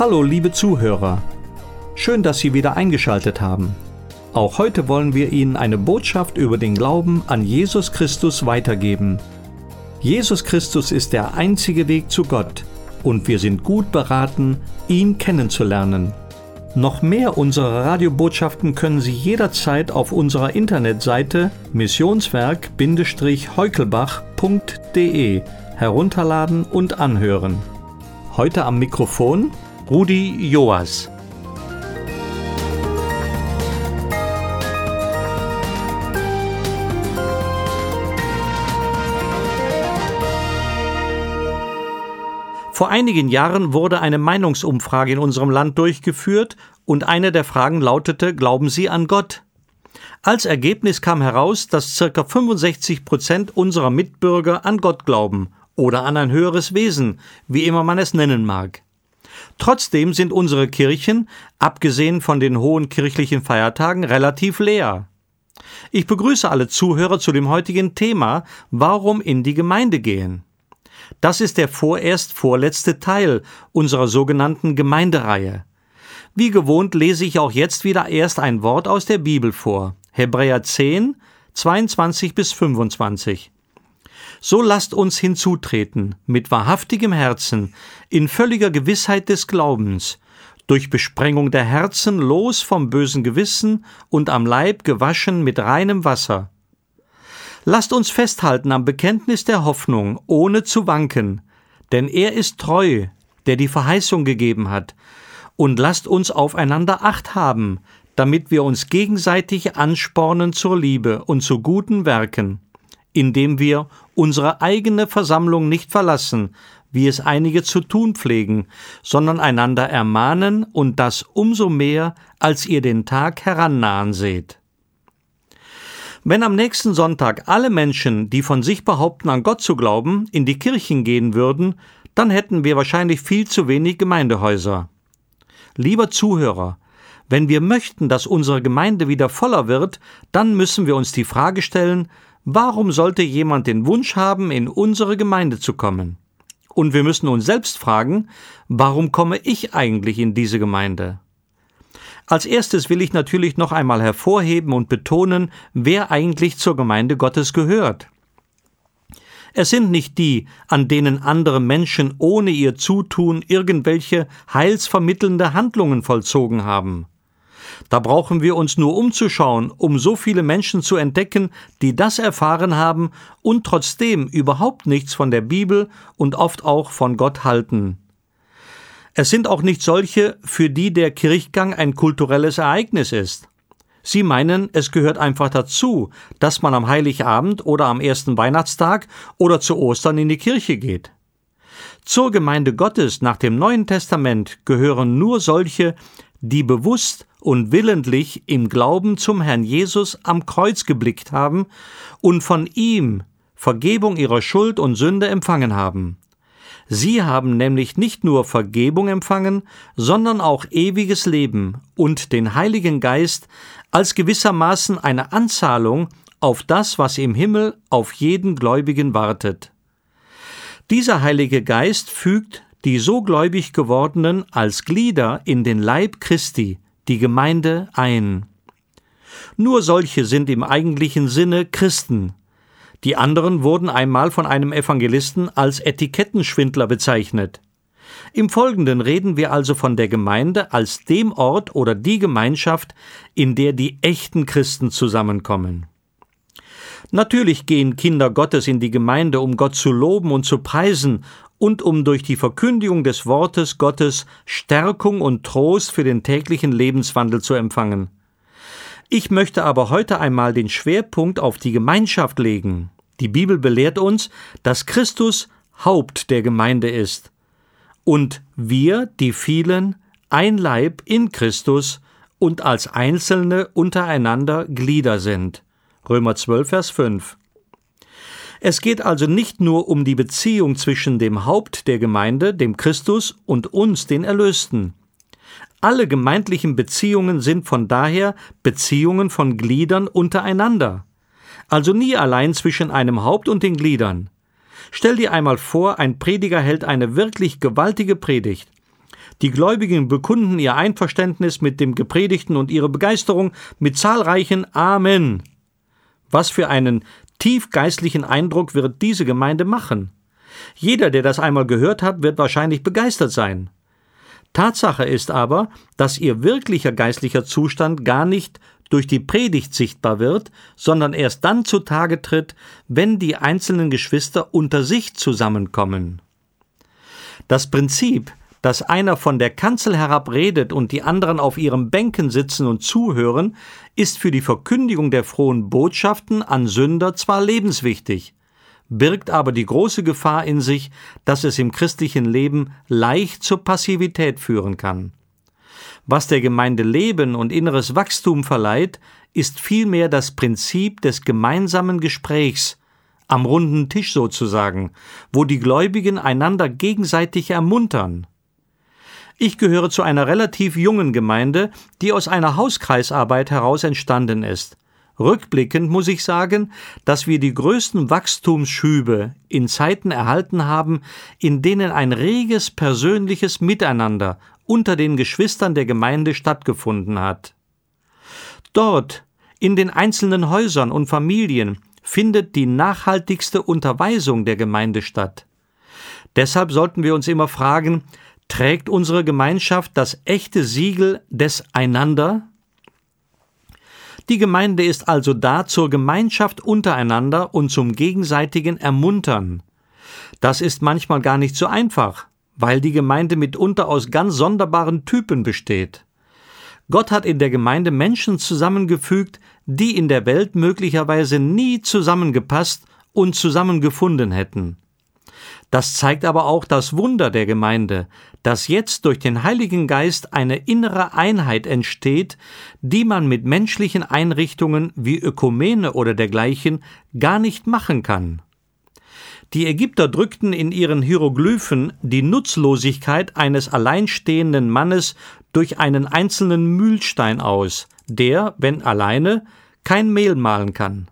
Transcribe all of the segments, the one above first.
Hallo, liebe Zuhörer. Schön, dass Sie wieder eingeschaltet haben. Auch heute wollen wir Ihnen eine Botschaft über den Glauben an Jesus Christus weitergeben. Jesus Christus ist der einzige Weg zu Gott und wir sind gut beraten, ihn kennenzulernen. Noch mehr unserer Radiobotschaften können Sie jederzeit auf unserer Internetseite missionswerk-heukelbach.de herunterladen und anhören. Heute am Mikrofon Rudi Joas. Vor einigen Jahren wurde eine Meinungsumfrage in unserem Land durchgeführt und eine der Fragen lautete, glauben Sie an Gott? Als Ergebnis kam heraus, dass ca. 65 Prozent unserer Mitbürger an Gott glauben oder an ein höheres Wesen, wie immer man es nennen mag. Trotzdem sind unsere Kirchen, abgesehen von den hohen kirchlichen Feiertagen, relativ leer. Ich begrüße alle Zuhörer zu dem heutigen Thema, warum in die Gemeinde gehen. Das ist der vorerst vorletzte Teil unserer sogenannten Gemeindereihe. Wie gewohnt lese ich auch jetzt wieder erst ein Wort aus der Bibel vor. Hebräer 10, 22 bis 25. So lasst uns hinzutreten, mit wahrhaftigem Herzen, in völliger Gewissheit des Glaubens, durch Besprengung der Herzen los vom bösen Gewissen und am Leib gewaschen mit reinem Wasser. Lasst uns festhalten am Bekenntnis der Hoffnung, ohne zu wanken, denn er ist treu, der die Verheißung gegeben hat, und lasst uns aufeinander acht haben, damit wir uns gegenseitig anspornen zur Liebe und zu guten Werken, indem wir unsere eigene Versammlung nicht verlassen, wie es einige zu tun pflegen, sondern einander ermahnen und das umso mehr, als ihr den Tag herannahen seht. Wenn am nächsten Sonntag alle Menschen, die von sich behaupten, an Gott zu glauben, in die Kirchen gehen würden, dann hätten wir wahrscheinlich viel zu wenig Gemeindehäuser. Lieber Zuhörer, wenn wir möchten, dass unsere Gemeinde wieder voller wird, dann müssen wir uns die Frage stellen, warum sollte jemand den Wunsch haben, in unsere Gemeinde zu kommen? Und wir müssen uns selbst fragen, warum komme ich eigentlich in diese Gemeinde? Als erstes will ich natürlich noch einmal hervorheben und betonen, wer eigentlich zur Gemeinde Gottes gehört. Es sind nicht die, an denen andere Menschen ohne ihr Zutun irgendwelche heilsvermittelnde Handlungen vollzogen haben. Da brauchen wir uns nur umzuschauen, um so viele Menschen zu entdecken, die das erfahren haben und trotzdem überhaupt nichts von der Bibel und oft auch von Gott halten. Es sind auch nicht solche, für die der Kirchgang ein kulturelles Ereignis ist. Sie meinen, es gehört einfach dazu, dass man am Heiligabend oder am ersten Weihnachtstag oder zu Ostern in die Kirche geht. Zur Gemeinde Gottes nach dem Neuen Testament gehören nur solche, die bewusst und willentlich im Glauben zum Herrn Jesus am Kreuz geblickt haben und von ihm Vergebung ihrer Schuld und Sünde empfangen haben. Sie haben nämlich nicht nur Vergebung empfangen, sondern auch ewiges Leben und den Heiligen Geist als gewissermaßen eine Anzahlung auf das, was im Himmel auf jeden Gläubigen wartet. Dieser Heilige Geist fügt die so gläubig gewordenen als Glieder in den Leib Christi, die Gemeinde, ein. Nur solche sind im eigentlichen Sinne Christen, die anderen wurden einmal von einem Evangelisten als Etikettenschwindler bezeichnet. Im Folgenden reden wir also von der Gemeinde als dem Ort oder die Gemeinschaft, in der die echten Christen zusammenkommen. Natürlich gehen Kinder Gottes in die Gemeinde, um Gott zu loben und zu preisen und um durch die Verkündigung des Wortes Gottes Stärkung und Trost für den täglichen Lebenswandel zu empfangen. Ich möchte aber heute einmal den Schwerpunkt auf die Gemeinschaft legen. Die Bibel belehrt uns, dass Christus Haupt der Gemeinde ist und wir, die vielen, ein Leib in Christus und als Einzelne untereinander Glieder sind. Römer 12, Vers 5. Es geht also nicht nur um die Beziehung zwischen dem Haupt der Gemeinde, dem Christus, und uns, den Erlösten. Alle gemeindlichen Beziehungen sind von daher Beziehungen von Gliedern untereinander. Also nie allein zwischen einem Haupt und den Gliedern. Stell dir einmal vor, ein Prediger hält eine wirklich gewaltige Predigt. Die Gläubigen bekunden ihr Einverständnis mit dem Gepredigten und ihre Begeisterung mit zahlreichen Amen. Was für einen tiefgeistlichen Eindruck wird diese Gemeinde machen? Jeder, der das einmal gehört hat, wird wahrscheinlich begeistert sein. Tatsache ist aber, dass ihr wirklicher geistlicher Zustand gar nicht durch die Predigt sichtbar wird, sondern erst dann zutage tritt, wenn die einzelnen Geschwister unter sich zusammenkommen. Das Prinzip, dass einer von der Kanzel herab redet und die anderen auf ihren Bänken sitzen und zuhören, ist für die Verkündigung der frohen Botschaften an Sünder zwar lebenswichtig, birgt aber die große Gefahr in sich, dass es im christlichen Leben leicht zur Passivität führen kann. Was der Gemeinde Leben und inneres Wachstum verleiht, ist vielmehr das Prinzip des gemeinsamen Gesprächs, am runden Tisch sozusagen, wo die Gläubigen einander gegenseitig ermuntern. Ich gehöre zu einer relativ jungen Gemeinde, die aus einer Hauskreisarbeit heraus entstanden ist. Rückblickend muss ich sagen, dass wir die größten Wachstumsschübe in Zeiten erhalten haben, in denen ein reges persönliches Miteinander unter den Geschwistern der Gemeinde stattgefunden hat. Dort, in den einzelnen Häusern und Familien, findet die nachhaltigste Unterweisung der Gemeinde statt. Deshalb sollten wir uns immer fragen, trägt unsere Gemeinschaft das echte Siegel des Einander? Die Gemeinde ist also da zur Gemeinschaft untereinander und zum gegenseitigen Ermuntern. Das ist manchmal gar nicht so einfach, weil die Gemeinde mitunter aus ganz sonderbaren Typen besteht. Gott hat in der Gemeinde Menschen zusammengefügt, die in der Welt möglicherweise nie zusammengepasst und zusammengefunden hätten. Das zeigt aber auch das Wunder der Gemeinde, dass jetzt durch den Heiligen Geist eine innere Einheit entsteht, die man mit menschlichen Einrichtungen wie Ökumene oder dergleichen gar nicht machen kann. Die Ägypter drückten in ihren Hieroglyphen die Nutzlosigkeit eines alleinstehenden Mannes durch einen einzelnen Mühlstein aus, der, wenn alleine, kein Mehl mahlen kann.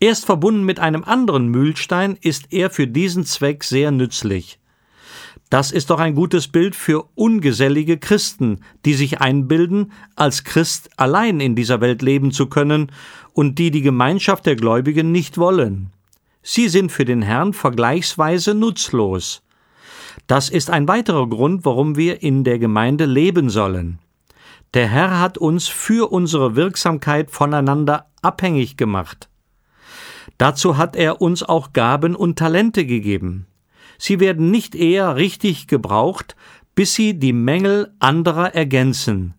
Erst verbunden mit einem anderen Mühlstein ist er für diesen Zweck sehr nützlich. Das ist doch ein gutes Bild für ungesellige Christen, die sich einbilden, als Christ allein in dieser Welt leben zu können und die die Gemeinschaft der Gläubigen nicht wollen. Sie sind für den Herrn vergleichsweise nutzlos. Das ist ein weiterer Grund, warum wir in der Gemeinde leben sollen. Der Herr hat uns für unsere Wirksamkeit voneinander abhängig gemacht. Dazu hat er uns auch Gaben und Talente gegeben. Sie werden nicht eher richtig gebraucht, bis sie die Mängel anderer ergänzen.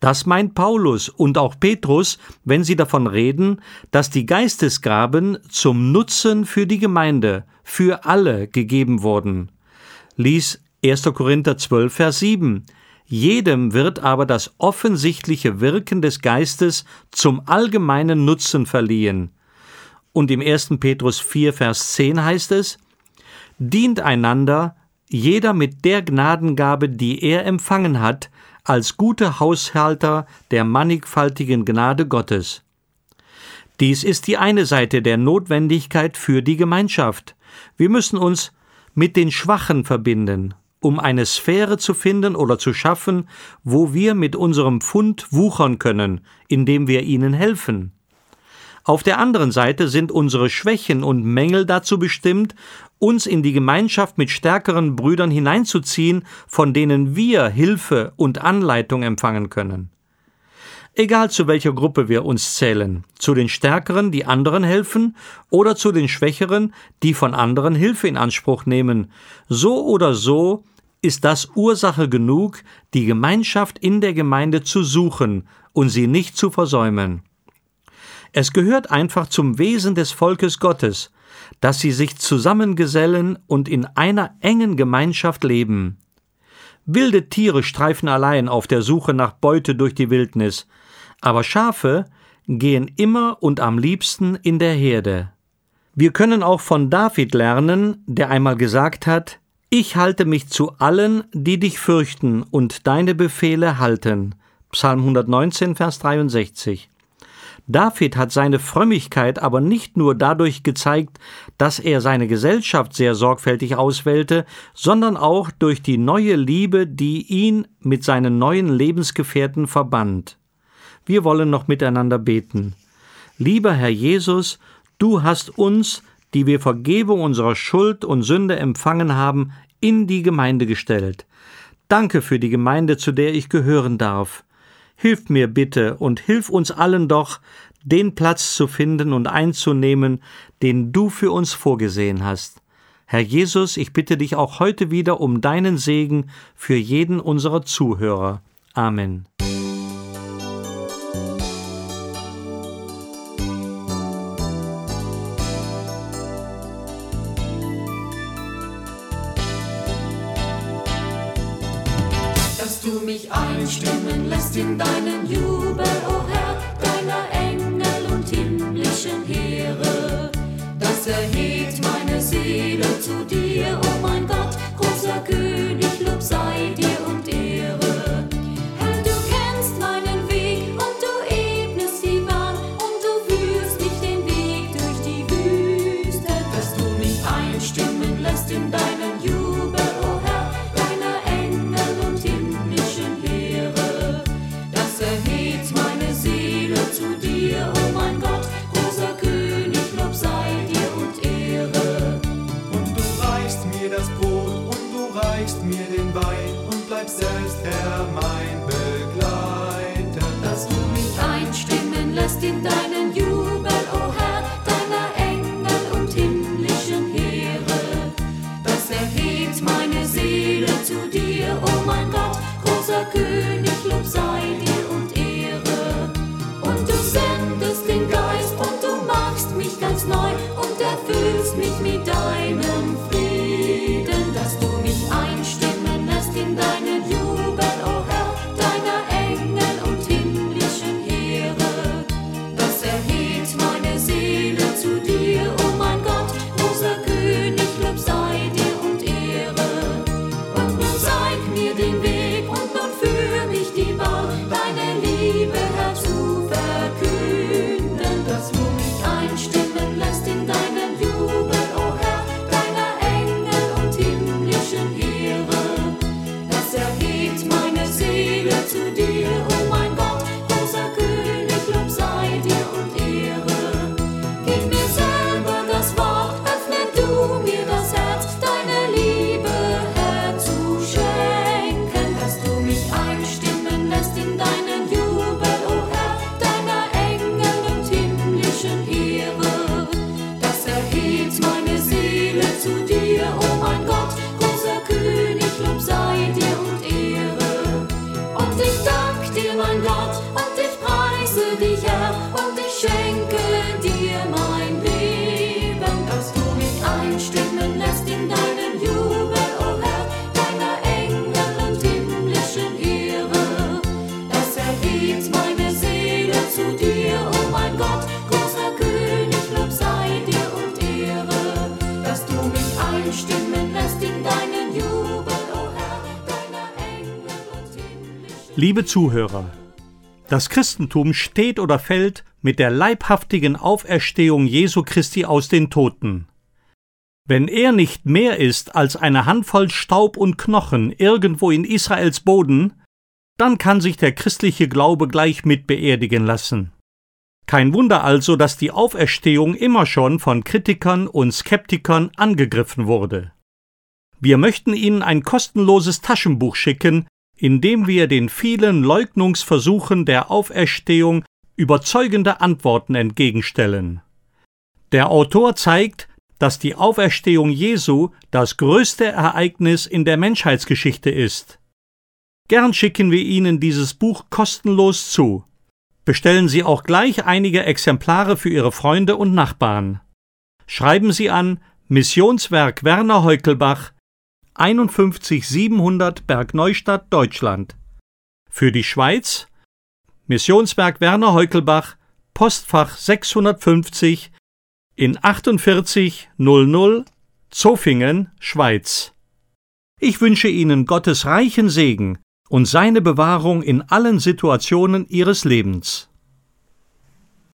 Das meint Paulus und auch Petrus, wenn sie davon reden, dass die Geistesgaben zum Nutzen für die Gemeinde, für alle gegeben wurden. Lies 1. Korinther 12, Vers 7. Jedem wird aber das offensichtliche Wirken des Geistes zum allgemeinen Nutzen verliehen. Und im 1. Petrus 4, Vers 10 heißt es, dient einander, jeder mit der Gnadengabe, die er empfangen hat, als gute Haushalter der mannigfaltigen Gnade Gottes. Dies ist die eine Seite der Notwendigkeit für die Gemeinschaft. Wir müssen uns mit den Schwachen verbinden, um eine Sphäre zu finden oder zu schaffen, wo wir mit unserem Pfund wuchern können, indem wir ihnen helfen. Auf der anderen Seite sind unsere Schwächen und Mängel dazu bestimmt, uns in die Gemeinschaft mit stärkeren Brüdern hineinzuziehen, von denen wir Hilfe und Anleitung empfangen können. Egal zu welcher Gruppe wir uns zählen, zu den Stärkeren, die anderen helfen, oder zu den Schwächeren, die von anderen Hilfe in Anspruch nehmen, so oder so ist das Ursache genug, die Gemeinschaft in der Gemeinde zu suchen und sie nicht zu versäumen. Es gehört einfach zum Wesen des Volkes Gottes, dass sie sich zusammengesellen und in einer engen Gemeinschaft leben. Wilde Tiere streifen allein auf der Suche nach Beute durch die Wildnis, aber Schafe gehen immer und am liebsten in der Herde. Wir können auch von David lernen, der einmal gesagt hat, ich halte mich zu allen, die dich fürchten und deine Befehle halten. Psalm 119, Vers 63. David hat seine Frömmigkeit aber nicht nur dadurch gezeigt, dass er seine Gesellschaft sehr sorgfältig auswählte, sondern auch durch die neue Liebe, die ihn mit seinen neuen Lebensgefährten verband. Wir wollen noch miteinander beten. Lieber Herr Jesus, du hast uns, die wir Vergebung unserer Schuld und Sünde empfangen haben, in die Gemeinde gestellt. Danke für die Gemeinde, zu der ich gehören darf. Hilf mir bitte und hilf uns allen doch, den Platz zu finden und einzunehmen, den du für uns vorgesehen hast. Herr Jesus, ich bitte dich auch heute wieder um deinen Segen für jeden unserer Zuhörer. Amen. Mich einstimmen lässt in deinen Jubel, Liebe Zuhörer, das Christentum steht oder fällt mit der leibhaftigen Auferstehung Jesu Christi aus den Toten. Wenn er nicht mehr ist als eine Handvoll Staub und Knochen irgendwo in Israels Boden, dann kann sich der christliche Glaube gleich mit beerdigen lassen. Kein Wunder also, dass die Auferstehung immer schon von Kritikern und Skeptikern angegriffen wurde. Wir möchten Ihnen ein kostenloses Taschenbuch schicken, indem wir den vielen Leugnungsversuchen der Auferstehung überzeugende Antworten entgegenstellen. Der Autor zeigt, dass die Auferstehung Jesu das größte Ereignis in der Menschheitsgeschichte ist. Gern schicken wir Ihnen dieses Buch kostenlos zu. Bestellen Sie auch gleich einige Exemplare für Ihre Freunde und Nachbarn. Schreiben Sie an Missionswerk Werner Heukelbach 51 700 Bergneustadt, Deutschland. Für die Schweiz Missionswerk Werner Heukelbach, Postfach 650 in 4800 Zofingen, Schweiz. Ich wünsche Ihnen Gottes reichen Segen und seine Bewahrung in allen Situationen Ihres Lebens.